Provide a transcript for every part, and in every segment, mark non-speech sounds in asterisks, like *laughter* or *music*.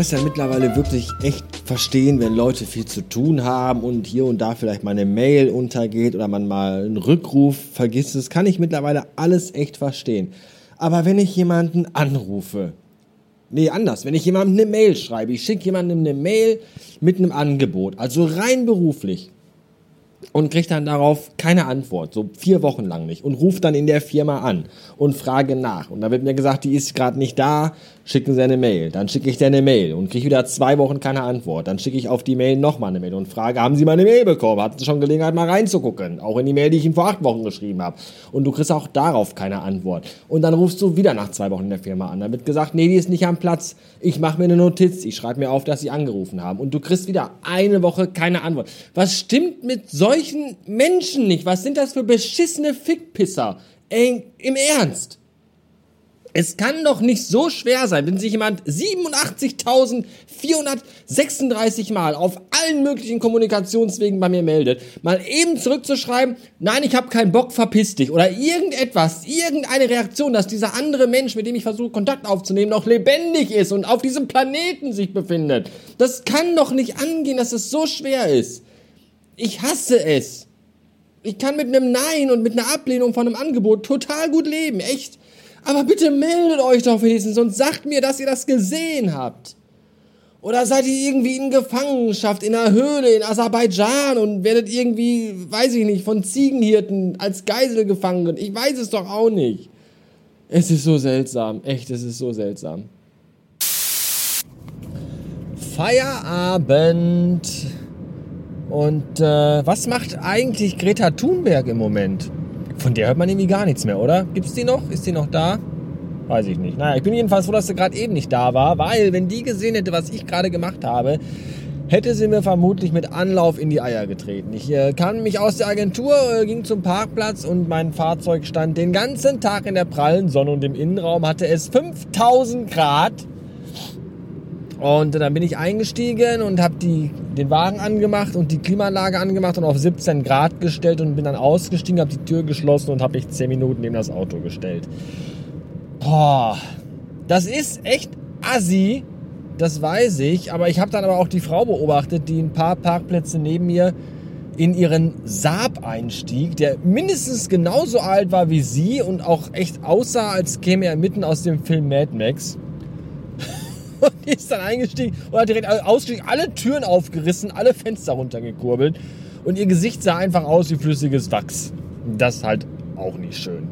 das ja mittlerweile wirklich echt verstehen, wenn Leute viel zu tun haben und hier und da vielleicht mal eine Mail untergeht oder man mal einen Rückruf vergisst. Das kann ich mittlerweile alles echt verstehen. Aber wenn ich jemanden anrufe, nee, anders, wenn ich jemandem eine Mail schreibe, ich schicke jemandem eine Mail mit einem Angebot, also rein beruflich, und kriege dann darauf keine Antwort, so vier Wochen lang nicht und rufe dann in der Firma an und frage nach. Und da wird mir gesagt, die ist gerade nicht da, schicken Sie eine Mail, dann schicke ich dir eine Mail und kriege wieder zwei Wochen keine Antwort, dann schicke ich auf die Mail nochmal eine Mail und frage, haben Sie meine Mail bekommen, hatten Sie schon Gelegenheit mal reinzugucken, auch in die Mail, die ich Ihnen vor acht Wochen geschrieben habe. Und du kriegst auch darauf keine Antwort. Und dann rufst du wieder nach zwei Wochen in der Firma an, dann wird gesagt, nee, die ist nicht am Platz, ich mache mir eine Notiz, ich schreibe mir auf, dass Sie angerufen haben. Und du kriegst wieder eine Woche keine Antwort. Was stimmt mit solchen solchen Menschen nicht. Was sind das für beschissene Fickpisser? Ey, im Ernst. Es kann doch nicht so schwer sein, wenn sich jemand 87.436 Mal auf allen möglichen Kommunikationswegen bei mir meldet, mal eben zurückzuschreiben, nein, ich habe keinen Bock, verpiss dich oder irgendetwas, irgendeine Reaktion, dass dieser andere Mensch, mit dem ich versuche Kontakt aufzunehmen, noch lebendig ist und auf diesem Planeten sich befindet. Das kann doch nicht angehen, dass es so schwer ist. Ich hasse es. Ich kann mit einem Nein und mit einer Ablehnung von einem Angebot total gut leben, echt. Aber bitte meldet euch doch wenigstens und sagt mir, dass ihr das gesehen habt. Oder seid ihr irgendwie in Gefangenschaft in einer Höhle in Aserbaidschan und werdet irgendwie, weiß ich nicht, von Ziegenhirten als Geisel gefangen? Ich weiß es doch auch nicht. Es ist so seltsam, echt, es ist so seltsam. Feierabend. Und äh, was macht eigentlich Greta Thunberg im Moment? Von der hört man irgendwie gar nichts mehr, oder? Gibt's die noch? Ist die noch da? Weiß ich nicht. Naja, ich bin jedenfalls froh, dass sie gerade eben nicht da war, weil wenn die gesehen hätte, was ich gerade gemacht habe, hätte sie mir vermutlich mit Anlauf in die Eier getreten. Ich äh, kam mich aus der Agentur, äh, ging zum Parkplatz und mein Fahrzeug stand den ganzen Tag in der prallen Sonne und im Innenraum hatte es 5000 Grad. Und dann bin ich eingestiegen und habe den Wagen angemacht und die Klimaanlage angemacht und auf 17 Grad gestellt und bin dann ausgestiegen, habe die Tür geschlossen und habe mich 10 Minuten neben das Auto gestellt. Boah, das ist echt assi, das weiß ich. Aber ich habe dann aber auch die Frau beobachtet, die ein paar Parkplätze neben mir in ihren Saab einstieg, der mindestens genauso alt war wie sie und auch echt aussah, als käme er mitten aus dem Film Mad Max. *laughs* Und ist dann eingestiegen und hat direkt ausgestiegen, alle Türen aufgerissen, alle Fenster runtergekurbelt. Und ihr Gesicht sah einfach aus wie flüssiges Wachs. Das ist halt auch nicht schön.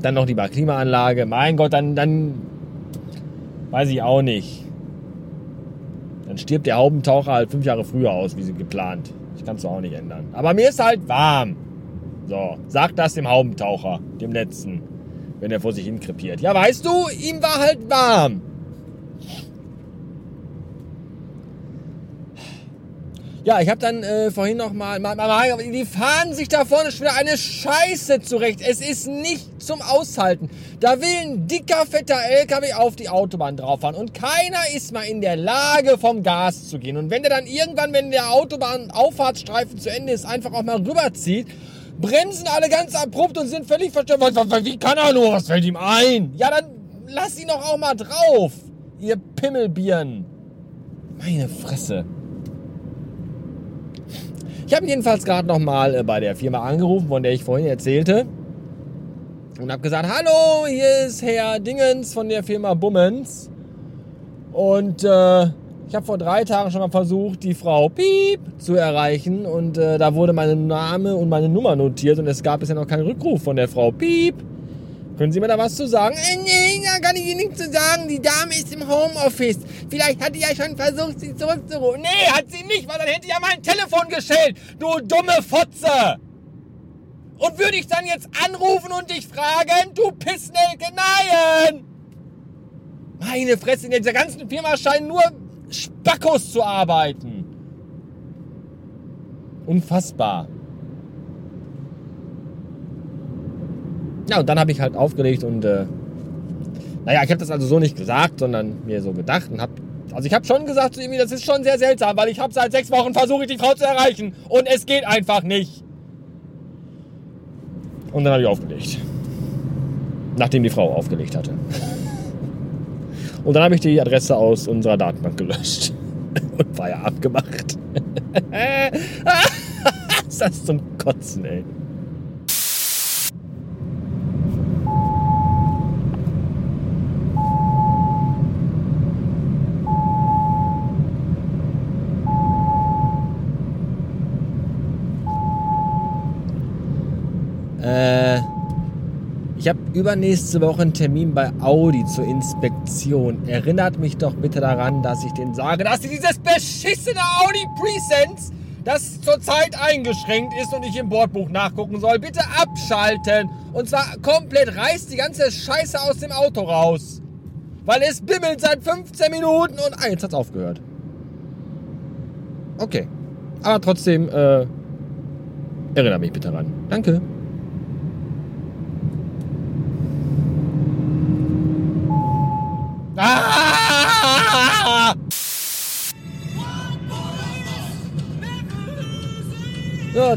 Dann noch die Klimaanlage. Mein Gott, dann, dann weiß ich auch nicht. Dann stirbt der Haubentaucher halt fünf Jahre früher aus, wie sie geplant. Ich kann es auch nicht ändern. Aber mir ist halt warm. So, sag das dem Haubentaucher, dem letzten, wenn er vor sich hin krepiert. Ja, weißt du, ihm war halt warm. Ja, ich habe dann äh, vorhin noch mal, mal, mal, die fahren sich da vorne schon wieder eine Scheiße zurecht. Es ist nicht zum Aushalten. Da will ein dicker, fetter LKW auf die Autobahn drauf fahren und keiner ist mal in der Lage, vom Gas zu gehen. Und wenn der dann irgendwann, wenn der Autobahn-Auffahrtsstreifen zu Ende ist, einfach auch mal rüberzieht, bremsen alle ganz abrupt und sind völlig verstört. Wie kann er nur? Was fällt ihm ein? Ja, dann lass ihn doch auch mal drauf, ihr Pimmelbieren. Meine Fresse. Ich habe jedenfalls gerade noch mal äh, bei der Firma angerufen, von der ich vorhin erzählte. Und habe gesagt, hallo, hier ist Herr Dingens von der Firma Bummens. Und äh, ich habe vor drei Tagen schon mal versucht, die Frau Piep zu erreichen. Und äh, da wurde mein Name und meine Nummer notiert. Und es gab bisher noch keinen Rückruf von der Frau Piep. Können Sie mir da was zu sagen? Äh, nee, nichts zu sagen. Die Dame ist im Homeoffice. Vielleicht hat die ja schon versucht, sie zurückzurufen. Nee, hat sie nicht, weil dann hätte ja mein Telefon geschellt. Du dumme Fotze. Und würde ich dann jetzt anrufen und dich fragen, du Pissnelke, nein! Meine Fresse, in dieser ganzen Firma scheinen nur Spackos zu arbeiten. Unfassbar. Ja, und dann habe ich halt aufgelegt und äh, naja, ich habe das also so nicht gesagt, sondern mir so gedacht und habe also ich habe schon gesagt zu ihm, das ist schon sehr seltsam, weil ich habe seit sechs Wochen versucht, die Frau zu erreichen und es geht einfach nicht. Und dann habe ich aufgelegt. Nachdem die Frau aufgelegt hatte. *laughs* Und dann habe ich die Adresse aus unserer Datenbank gelöscht *laughs* und Feierabend gemacht. *laughs* ist das zum Kotzen, ey. Äh, ich habe übernächste Woche einen Termin bei Audi zur Inspektion. Erinnert mich doch bitte daran, dass ich denen sage, dass dieses beschissene Audi Presents, das zurzeit eingeschränkt ist und ich im Bordbuch nachgucken soll, bitte abschalten. Und zwar komplett reißt die ganze Scheiße aus dem Auto raus. Weil es bimmelt seit 15 Minuten und ah, jetzt hat's aufgehört. Okay. Aber trotzdem, äh, erinnere mich bitte daran. Danke. Ah!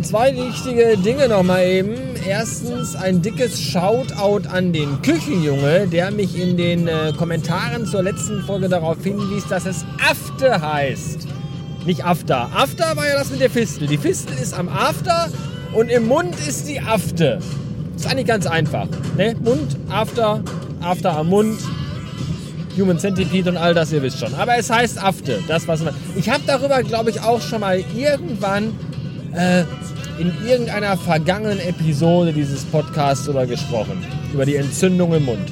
Zwei wichtige Dinge nochmal eben. Erstens ein dickes Shoutout an den Küchenjunge, der mich in den äh, Kommentaren zur letzten Folge darauf hinwies, dass es Afte heißt. Nicht After. After war ja das mit der Fistel. Die Fistel ist am After und im Mund ist die Afte. Ist eigentlich ganz einfach. Ne? Mund, After, After am Mund, Human Centipede und all das, ihr wisst schon. Aber es heißt Afte, das was man. Ich habe darüber, glaube ich, auch schon mal irgendwann äh, in irgendeiner vergangenen Episode dieses Podcasts oder gesprochen. Über die Entzündung im Mund.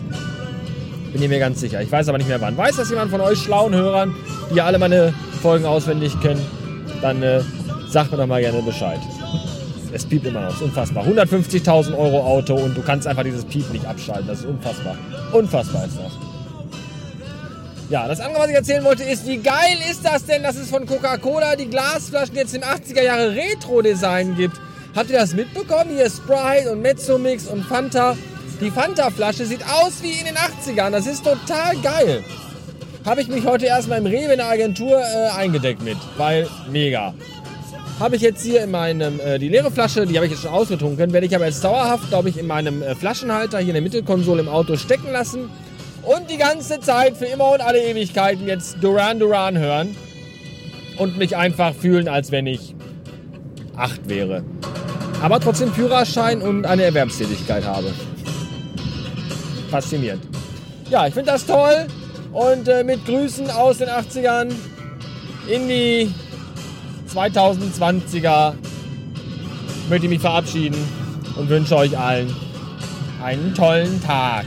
Bin ich mir ganz sicher. Ich weiß aber nicht mehr wann. Weiß das jemand von euch schlauen Hörern, die alle meine Folgen auswendig kennen? Dann äh, sagt mir doch mal gerne Bescheid. Es piept immer noch. Ist unfassbar. 150.000 Euro Auto und du kannst einfach dieses Piep nicht abschalten. Das ist unfassbar. Unfassbar ist das. Ja, das andere, was ich erzählen wollte, ist, wie geil ist das denn, dass es von Coca-Cola die Glasflaschen jetzt im 80er Jahre Retro-Design gibt? Habt ihr das mitbekommen? Hier Sprite und Mezzomix und Fanta. Die Fanta-Flasche sieht aus wie in den 80ern. Das ist total geil. Habe ich mich heute erstmal im Rewe in der Agentur äh, eingedeckt mit, weil mega. Habe ich jetzt hier in meinem, äh, die leere Flasche, die habe ich jetzt schon ausgetrunken, werde ich aber jetzt dauerhaft, glaube ich, in meinem äh, Flaschenhalter hier in der Mittelkonsole im Auto stecken lassen und die ganze Zeit für immer und alle Ewigkeiten jetzt Duran Duran hören und mich einfach fühlen, als wenn ich acht wäre. Aber trotzdem Führerschein und eine Erwerbstätigkeit habe. Faszinierend. Ja, ich finde das toll und äh, mit Grüßen aus den 80ern in die 2020er möchte ich mich verabschieden und wünsche euch allen einen tollen Tag.